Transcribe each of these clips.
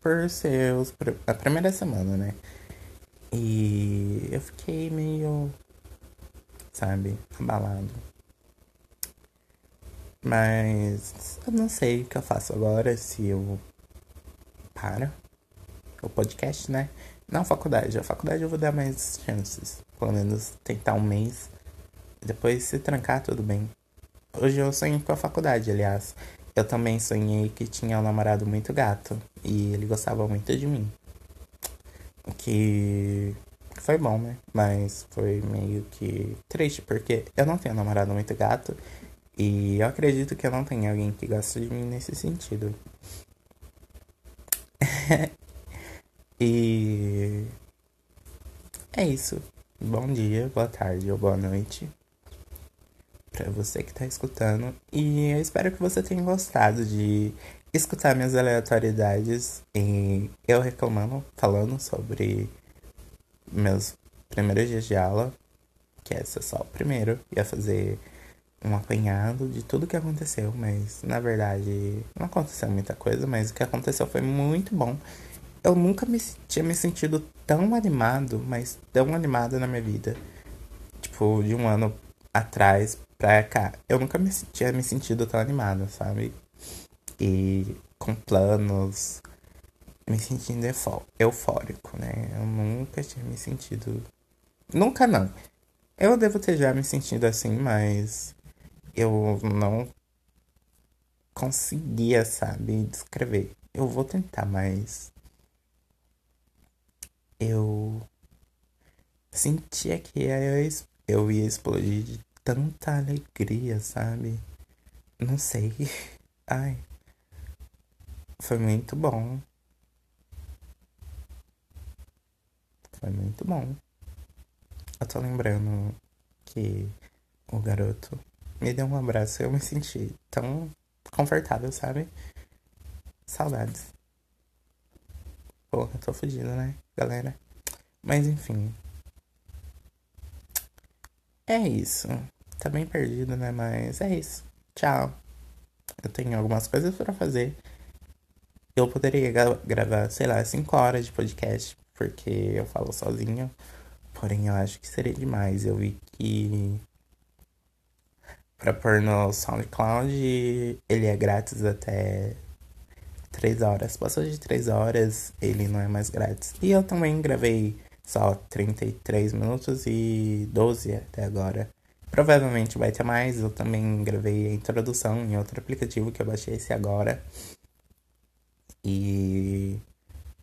por seus. a primeira semana, né? E eu fiquei meio. Sabe? Abalado. Mas eu não sei o que eu faço agora, se eu paro o podcast, né? Não, faculdade. A faculdade eu vou dar mais chances. Pelo menos tentar um mês. Depois se trancar, tudo bem. Hoje eu sonhei com a faculdade, aliás. Eu também sonhei que tinha um namorado muito gato. E ele gostava muito de mim. O que foi bom, né? Mas foi meio que triste, porque eu não tenho namorado muito gato. E eu acredito que eu não tenho alguém que gosta de mim nesse sentido. E é isso. Bom dia, boa tarde ou boa noite para você que tá escutando. E eu espero que você tenha gostado de escutar minhas aleatoriedades e eu reclamando, falando sobre meus primeiros dias de aula, que esse é só o primeiro, ia fazer um apanhado de tudo que aconteceu, mas na verdade não aconteceu muita coisa, mas o que aconteceu foi muito bom eu nunca me tinha me sentido tão animado, mas tão animado na minha vida. Tipo, de um ano atrás pra cá. Eu nunca me tinha me sentido tão animado, sabe? E com planos, me sentindo eufórico, né? Eu nunca tinha me sentido. Nunca não. Eu devo ter já me sentido assim, mas eu não conseguia, sabe, descrever. Eu vou tentar, mas eu sentia que eu ia explodir de tanta alegria, sabe? Não sei. Ai. Foi muito bom. Foi muito bom. Eu tô lembrando que o garoto me deu um abraço e eu me senti tão confortável, sabe? Saudades. Porra, tô fugindo, né, galera? Mas enfim. É isso. Tá bem perdido, né? Mas é isso. Tchau. Eu tenho algumas coisas para fazer. Eu poderia gravar, sei lá, 5 horas de podcast, porque eu falo sozinho. Porém, eu acho que seria demais. Eu vi que pra pôr no SoundCloud ele é grátis até 3 horas. Passou de 3 horas, ele não é mais grátis. E eu também gravei só 33 minutos e 12 até agora. Provavelmente vai ter mais. Eu também gravei a introdução em outro aplicativo que eu baixei esse agora. E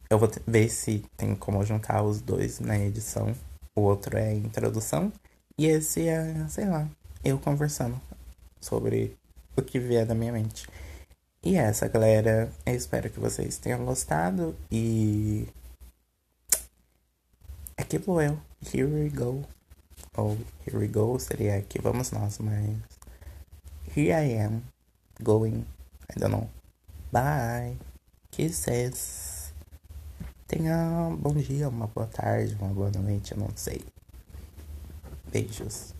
eu vou ver se tem como juntar os dois na edição. O outro é introdução. E esse é, sei lá, eu conversando sobre o que vier da minha mente. E é essa, galera. Eu espero que vocês tenham gostado. E. Aqui vou eu. Here we go. Ou here we go seria aqui vamos nós, mas. Here I am. Going. I don't know. Bye. Kisses. Tenha um bom dia, uma boa tarde, uma boa noite, eu não sei. Beijos.